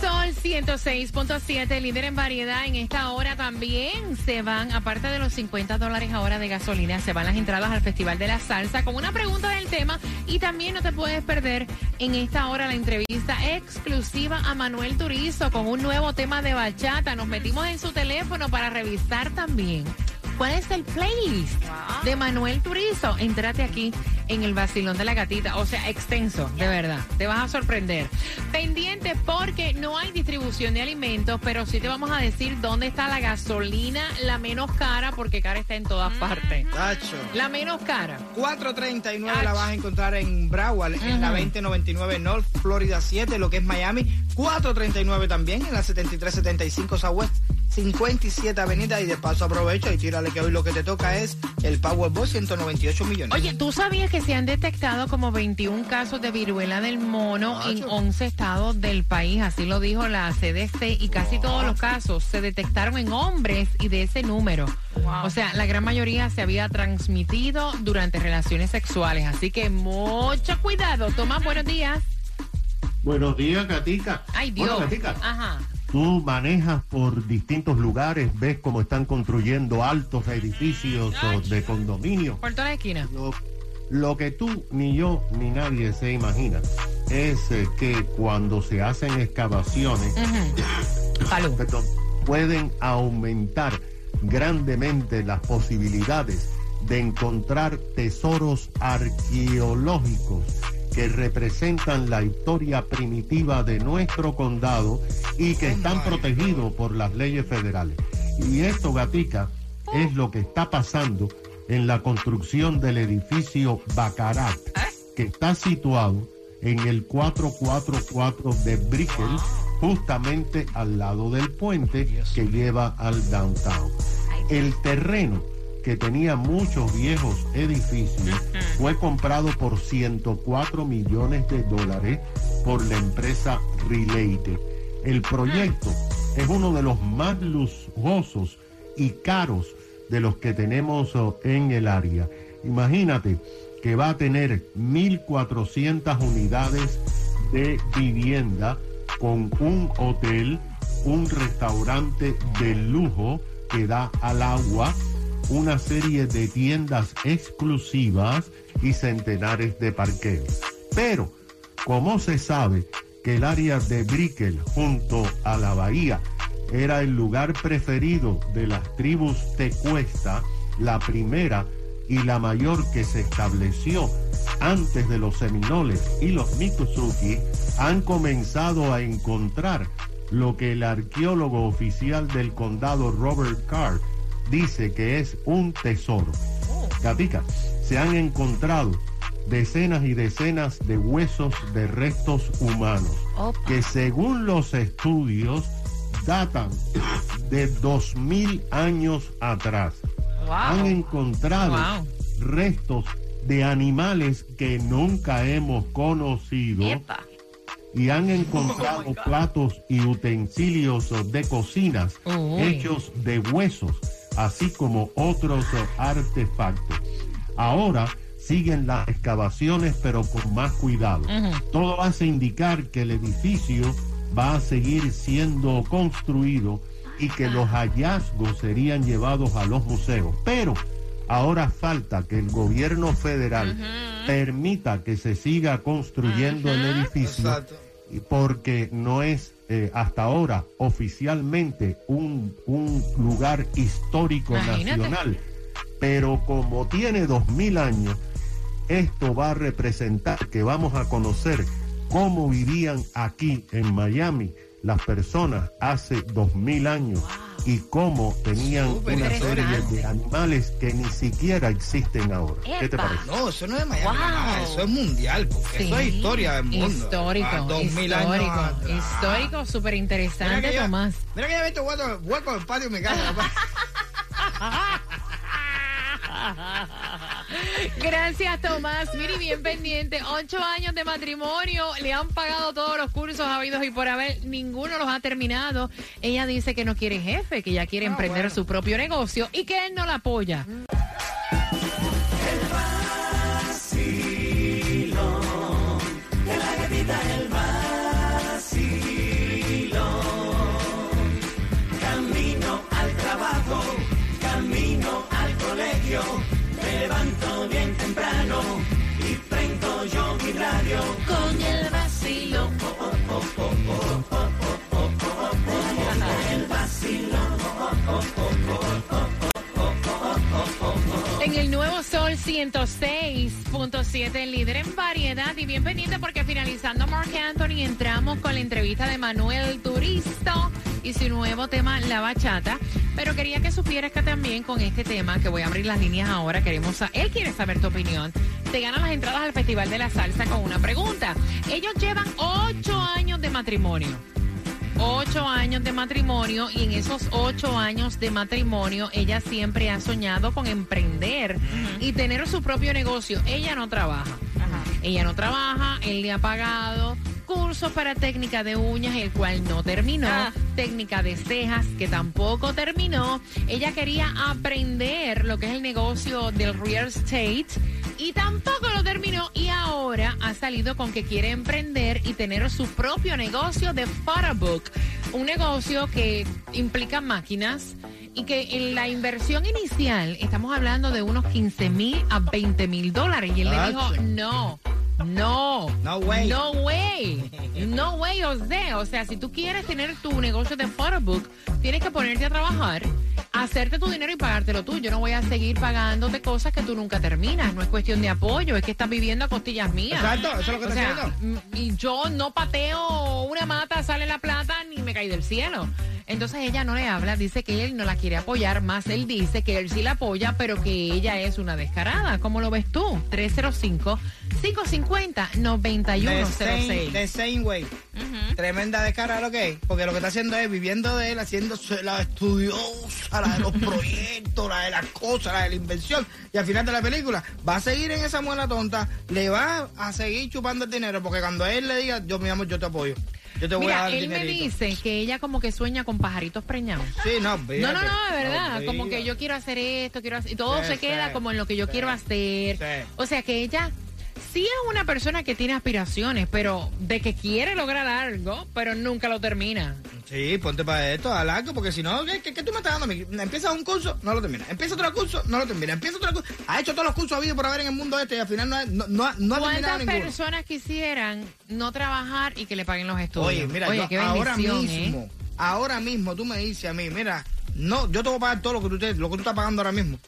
Sol 106.7, líder en variedad, en esta hora también. Se van, aparte de los 50 dólares ahora de gasolina, se van las entradas al Festival de la Salsa con una pregunta del tema. Y también no te puedes perder en esta hora la entrevista exclusiva a Manuel Turizo con un nuevo tema de bachata. Nos metimos en su teléfono para revisar también cuál es el playlist de Manuel Turizo. Entrate aquí en el vacilón de la gatita, o sea, extenso, de verdad. Te vas a sorprender. Pendiente porque no hay distribución de alimentos, pero sí te vamos a decir dónde está la gasolina la menos cara, porque cara está en todas partes. Tacho. La menos cara. 439 la vas a encontrar en Broward, en la 2099 North Florida 7, lo que es Miami. 439 también en la 7375 Southwest 57 Avenida. Y de paso aprovecho y tírale que hoy lo que te toca es el Powerball 198 millones. Oye, ¿tú sabías que se han detectado como 21 casos de viruela del mono en 11 estados del país? Así lo dijo la CDC y casi todos los casos se detectaron en hombres y de ese número. O sea, la gran mayoría se había transmitido durante relaciones sexuales. Así que mucho cuidado. Tomás, buenos días. Buenos días, Gatica. Ay, Dios. Bueno, Gatica, Ajá. Tú manejas por distintos lugares, ves cómo están construyendo altos edificios o de condominio. Por toda la esquina. Lo, lo que tú, ni yo, ni nadie se imagina es eh, que cuando se hacen excavaciones, perdón, pueden aumentar grandemente las posibilidades de encontrar tesoros arqueológicos que representan la historia primitiva de nuestro condado y que están protegidos por las leyes federales. Y esto, Gatica, es lo que está pasando en la construcción del edificio Bacarat, que está situado en el 444 de Brickell, justamente al lado del puente que lleva al downtown. El terreno que tenía muchos viejos edificios fue comprado por 104 millones de dólares por la empresa Related. El proyecto es uno de los más lujosos y caros de los que tenemos oh, en el área. Imagínate que va a tener 1.400 unidades de vivienda con un hotel, un restaurante de lujo que da al agua, una serie de tiendas exclusivas y centenares de parqueos. Pero, como se sabe que el área de Brickell junto a la bahía era el lugar preferido de las tribus tecuesta, la primera y la mayor que se estableció antes de los seminoles y los Miccosukee, han comenzado a encontrar lo que el arqueólogo oficial del condado Robert Carr dice que es un tesoro. Gatica, se han encontrado decenas y decenas de huesos de restos humanos Opa. que según los estudios datan de 2000 años atrás. Han encontrado Wow. restos de animales que nunca hemos conocido Epa. y han encontrado platos y utensilios de cocinas Uy. hechos de huesos, así como otros artefactos. Ahora siguen las excavaciones, pero con más cuidado. Todo hace indicar que el edificio va a seguir siendo construido y que los hallazgos serían llevados a los museos. Pero ahora falta que el gobierno federal permita que se siga construyendo el edificio Exacto. porque no es eh, hasta ahora oficialmente un, un lugar histórico Imagínate. nacional. Pero como tiene dos mil años, esto va a representar que vamos a conocer cómo vivían aquí en Miami las personas hace dos mil años y cómo tenían Súper una serie de animales que ni siquiera existen ahora. ¿Qué te parece? No, eso no es de Miami, Wow. nada, eso es mundial, porque eso es historia del mundo. Histórico, Ah, dos mil histórico, años histórico, súper interesante, Tomás. Mira que ya he visto huecos hueco en el patio de mi casa. Gracias, Tomás. Miri, bien pendiente. Ocho años de matrimonio. Le han pagado todos los cursos habidos y por haber. Ninguno los ha terminado. Ella dice que no quiere jefe, que ella quiere Ah, emprender bueno. su propio negocio y que él no la apoya. 106.7, líder en variedad y bien pendiente porque finalizando Mark Anthony entramos con la entrevista de Manuel Turisto y su nuevo tema La Bachata. Pero quería que supieras que también con este tema, que voy a abrir las líneas ahora, queremos sa- él quiere saber tu opinión. Te ganan las entradas al Festival de la Salsa con una pregunta. Ellos llevan ocho años de matrimonio ocho años de matrimonio y en esos ocho años de matrimonio ella siempre ha soñado con emprender y tener su propio negocio. Ella no trabaja. Ella no trabaja, él le ha pagado cursos para técnica de uñas, el cual no terminó, Ah. técnica de cejas, que tampoco terminó. Ella quería aprender lo que es el negocio del real estate y tampoco lo terminó y ahora ha salido con que quiere emprender y tener su propio negocio de photobook, un negocio que implica máquinas y que en la inversión inicial estamos hablando de unos 15 mil a 20 mil dólares y él le dijo no. No, No way. no way, no way, José. O sea, si tú quieres tener tu negocio de photobook, tienes que ponerte a trabajar, hacerte tu dinero y pagártelo tú. Yo no voy a seguir pagándote cosas que tú nunca terminas. No es cuestión de apoyo, es que estás viviendo a costillas mías. Exacto, eso es lo que O te sea, mm, y yo no pateo una mata, sale la plata, ni me cae del cielo. Entonces ella no le habla, dice que él no la quiere apoyar, más él dice que él sí la apoya, pero que ella es una descarada. ¿Cómo lo ves tú? 305-550-9106. The same, the same way. Tremenda descarga lo que es. Porque lo que está haciendo es viviendo de él, haciendo la estudiosa, la de los proyectos, la de las cosas, la de la invención. Y al final de la película va a seguir en esa muela tonta, le va a seguir chupando el dinero. Porque cuando él le diga, yo mi amor, yo te apoyo. Yo te voy a Mira, dar él me dinerito". dice que ella como que sueña con pajaritos preñados. Sí, no, No, no, no, de verdad. Como que yo quiero hacer esto, quiero hacer... Y todo Sí, se queda como en lo que yo quiero hacer. sí. O sea que ella sí es una persona que tiene aspiraciones, pero de que quiere lograr algo, pero nunca lo termina. Sí, ponte para esto, a largo, porque si no, ¿qué, qué, qué tú me estás dando a mí? Empiezas un curso, no lo terminas. Empieza otro curso, no lo terminas. Empieza otro curso. Ha hecho todos los cursos habidos por haber en el mundo este y al final no, ha- no, no, ha- no ha terminado ¿Cuántas ninguno. personas quisieran no trabajar y que le paguen los estudios? Oye, mira, yo qué ahora ¿eh? mismo, ahora mismo tú me dices a mí, mira, no, yo te voy a pagar todo lo que tú, te- lo que tú estás pagando ahora mismo.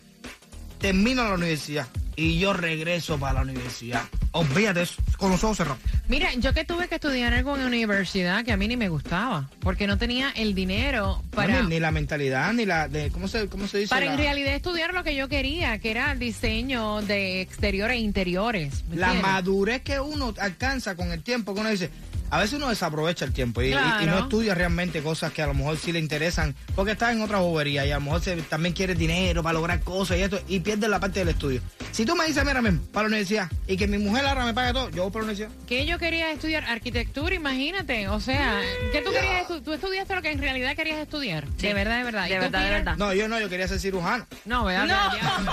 Termino la universidad y yo regreso para la universidad. Olvídate eso, con los ojos cerrados. Mira, yo que tuve que estudiar algo en universidad que a mí ni me gustaba, porque no tenía el dinero para... No, ni, ni la mentalidad, ni la de, ¿cómo se, cómo se dice? Para la, en realidad estudiar lo que yo quería, que era diseño de exteriores e interiores. ¿me la madurez que uno alcanza con el tiempo, que uno dice, a veces uno desaprovecha el tiempo y, y- y Claro. no estudia realmente cosas que a lo mejor sí le interesan, porque está en otra bobería y a lo mejor se- también quiere dinero para lograr cosas y esto, y pierde la parte del estudio. Si tú me dices, mira, men, para la universidad, y que mi mujer ahora me pague todo, yo voy para la universidad. Que yo quería estudiar arquitectura, imagínate. O sea, ¿qué tú querías estu- Tú estudiaste lo que en realidad querías estudiar. De verdad, de verdad. ¿Y De verdad, de verdad. No, yo no, yo quería ser cirujano. No, ¿verdad? No.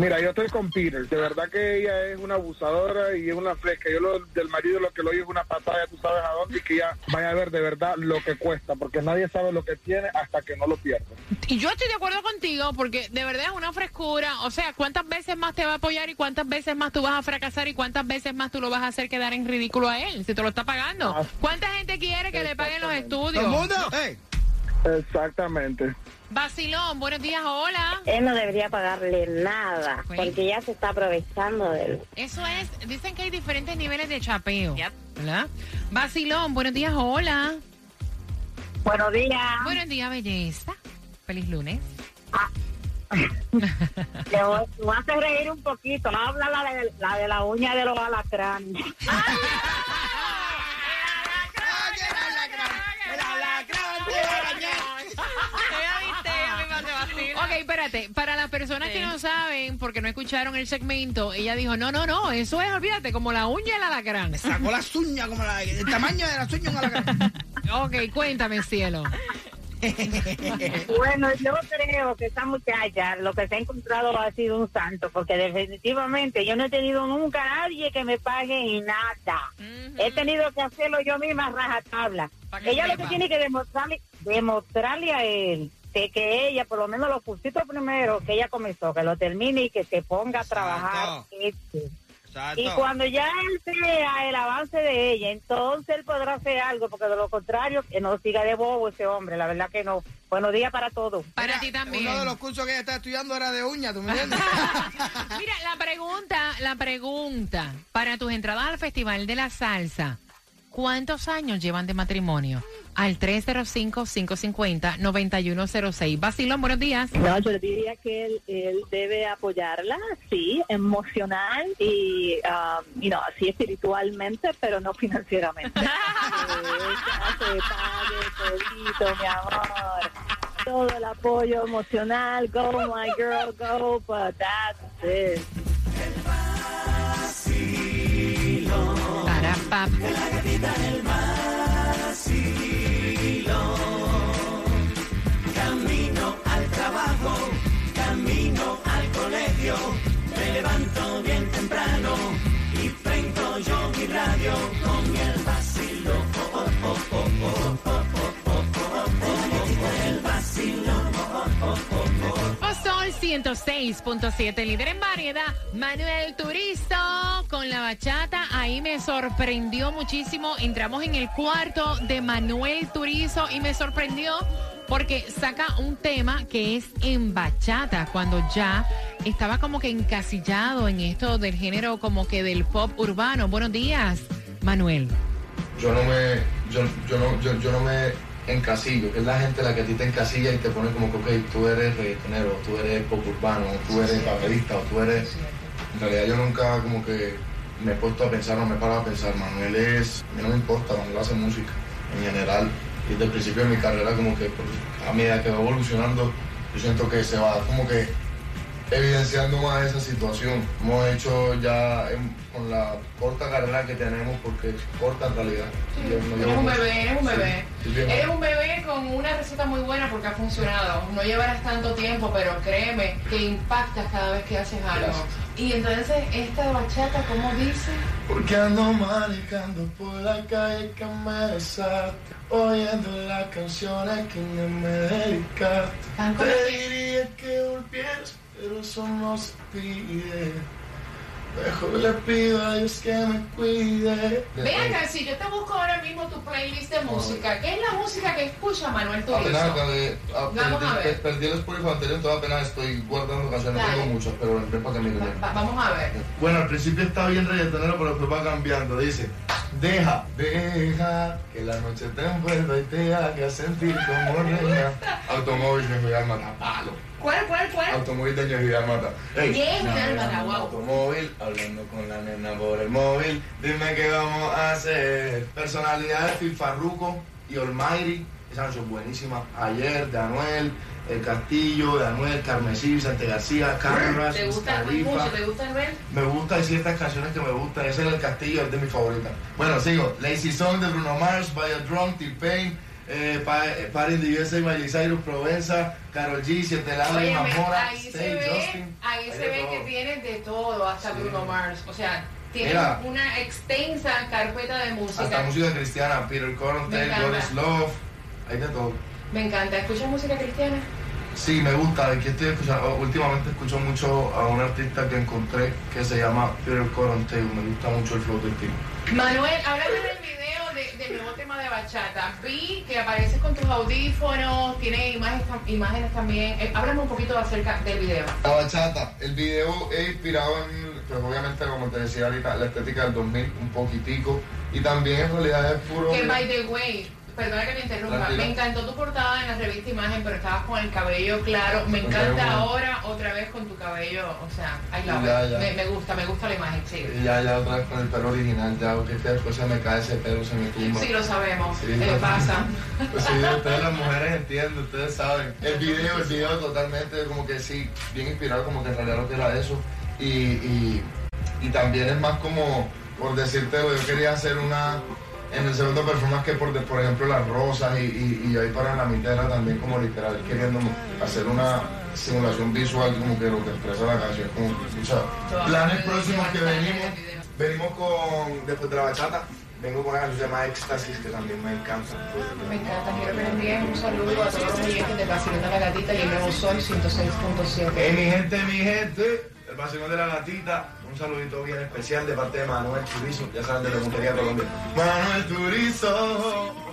Mira, yo estoy con Peter. De verdad que ella es una abusadora y es una fresca. Yo lo, del marido lo que lo oigo es una patada, tú sabes a dónde, y que ella vaya a ver de verdad lo que cuesta, porque nadie sabe lo que tiene hasta que no lo pierde. Y yo estoy de acuerdo contigo porque de verdad es una frescura. O sea, ¿cuántas veces más te va a apoyar y cuántas veces más tú vas a fracasar y cuántas veces más tú lo vas a hacer quedar en ridículo a él si te lo está pagando? Ah. ¿Cuánta gente quiere que le paguen los ¿Todo estudios? el mundo? Hey, Exactamente. Vacilón, buenos días, hola. Él no debería pagarle nada, porque ya se está aprovechando de él. Eso es, dicen que hay diferentes niveles de chapeo. ¿Verdad? Vacilón, buenos días, hola. Buenos días. Buenos días, belleza. Feliz lunes. Le voy, le voy a hacer reír un poquito. Habla la de la, de la uña de los alacranes. Ok, espérate. Para las personas que no saben, porque no escucharon el segmento, ella dijo, no, no, no, eso es, olvídate, como la uña del alacrán. Sacó las uñas como la, el tamaño de las uñas. Como la... Ok, cuéntame, cielo. Bueno, yo creo que esta muchacha lo que se ha encontrado ha sido un santo, porque definitivamente yo no he tenido nunca a nadie que me pague nada. He tenido que hacerlo yo misma rajatabla. Ella lo que tiene que demostrarle, demostrarle a él que, que ella, por lo menos los cursitos primero que ella comenzó, que lo termine y que se ponga a trabajar. este. Exacto. Y cuando ya él vea el avance de ella, entonces él podrá hacer algo, porque de lo contrario, que no siga de bobo ese hombre, la verdad que no. Buenos días para todos. Para Mira, ti también. Uno de los cursos que ella está estudiando era de uñas, ¿tú me entiendes? Mira, la pregunta, la pregunta, para tus entradas al Festival de la Salsa, ¿cuántos años llevan de matrimonio? Al 305-550-9106. Basilón, buenos días. No, yo diría que él, él debe apoyarla, sí, emocional y, um, know, así espiritualmente, pero no financieramente. se pague mi amor. Todo el apoyo emocional, go my girl, go, but that's it. Pap. 106.7, líder en variedad. Manuel Turizo con la bachata. Ahí me sorprendió muchísimo. Entramos en el cuarto de Manuel Turizo y me sorprendió porque saca un tema que es en bachata, cuando ya estaba como que encasillado en esto del género como que del pop urbano. Buenos días, Manuel. yo no me yo, yo no yo, yo no me encasillo que es la gente la que a ti te encasilla y te pone como que ok, tú eres reggaetonero tú eres pop urbano tú eres baterista o tú eres en realidad yo nunca como que me he puesto a pensar no me he parado a pensar Manuel es a mí no me importa Manuel hace música en general y desde el principio de mi carrera como que pues, a medida que va evolucionando yo siento que se va como que evidenciando más esa situación. Hemos hecho ya en- con la corta carrera que tenemos, porque es corta en realidad. No llevo Eres un bebé, eres un Sí, bebé. bien. Eres un bebé con una receta muy buena porque ha funcionado. No llevarás tanto tiempo, pero créeme que impactas cada vez que haces algo. Gracias. Y entonces, esta bachata, ¿cómo dice? Porque ando manejando por la calle que me besaste, oyendo las canciones que me dedicaste. Te diría que volvieras, pero eso no se pide. Mejor le pido a Dios que me cuide. Ve acá, si yo te busco ahora mismo tu playlist de música, ¿qué es la música que escucha Manuel Turizo? Apenas acabé, a- Vamos a perdí, ver. perdí el Spotify anterior, entonces apenas estoy guardando canciones, tengo muchas, pero ven para que miren. Va- va- vamos a ver. Bueno, al principio está bien reggaetonero, pero después va cambiando. Dice, deja, deja que la noche te envuelva y te haga sentir como reina. Automóvil de Miguel Mata, palo. ¿Cuál, cuál, cuál? Automóvil de. Ey, Ñejo Miguel Mata, navegando en wow. Automóvil, hablando con la nena por el móvil. Dime qué vamos a hacer. Personalidades, Phil Farruko y Almighty. Esa canción buenísima. Ayer, de Anuel, El Castillo, de Anuel, Carmesí, Vicente García, Carras, ¿Te gusta mucho? ¿Te gusta Anuel? Me gusta decir estas canciones que me gustan. Ese es el castillo, es de mis favoritas. Bueno, sigo. Lazy Song de Bruno Mars, By a Drum, T-Pain, eh, Pa- eh, Party in the USA, Miley Cyrus, Provenza, Carol G, Siete Lados, Óyeme, Mamora, ahí se Stay, ve, Justin. ahí Hay se ve todo. que tienes de todo, hasta Bruno Mars. O sea, tienes Mira. una extensa carpeta de música. Hasta música cristiana, Peter Cornell, encanta. God is Love, hay de todo. Me encanta. ¿Escuchas música cristiana? Sí, me gusta. Aquí estoy escuchando, últimamente escucho mucho a un artista que encontré que se llama Peter Cornell. Me gusta mucho el flow del tipo. Manuel, háblame del video de, de el nuevo tema de bachata. Vi que apareces con tus audífonos, tiene imágenes, imágenes también. Eh, háblame un poquito acerca del video. La bachata, el video es inspirado en, pues obviamente como te decía ahorita, la estética del 2000, un poquitico. Y también en realidad es puro... Que by the way, perdona que me interrumpa, me encantó tu portada en la revista Imagen, pero estabas con el cabello claro. Me encanta ahora otra vez con tu cabello, o sea, ahí la me, me, gusta, me gusta la imagen, sí. ya, ya otra vez con el pelo original, ya, porque después se me cae ese pelo, se me tumba. Sí, lo sabemos, sí, pasa. Pues sí, ustedes las mujeres entienden, ustedes saben. El video, el video totalmente como que sí, bien inspirado, como que en realidad lo que era eso. Y, y, y también es más como, por decirte, yo quería hacer una en el segundo performance que por, por ejemplo las rosas y, y, ahí para la mitad también como literal queriendo hacer una simulación visual como que lo que expresa la canción como o planes próximos que venimos venimos con después de la bachata vengo con una canción llamada Éxtasis que también me encanta me encanta quiero que le envíen un saludo a todos los oyentes de Barcelona la Gatita y el Nuevo Sol 106.7 hey mi gente mi gente el vacilón de la gatita. Un saludito bien especial de parte de Manuel Turizo, ya saben de la Montería Colombia. Manuel Turizo.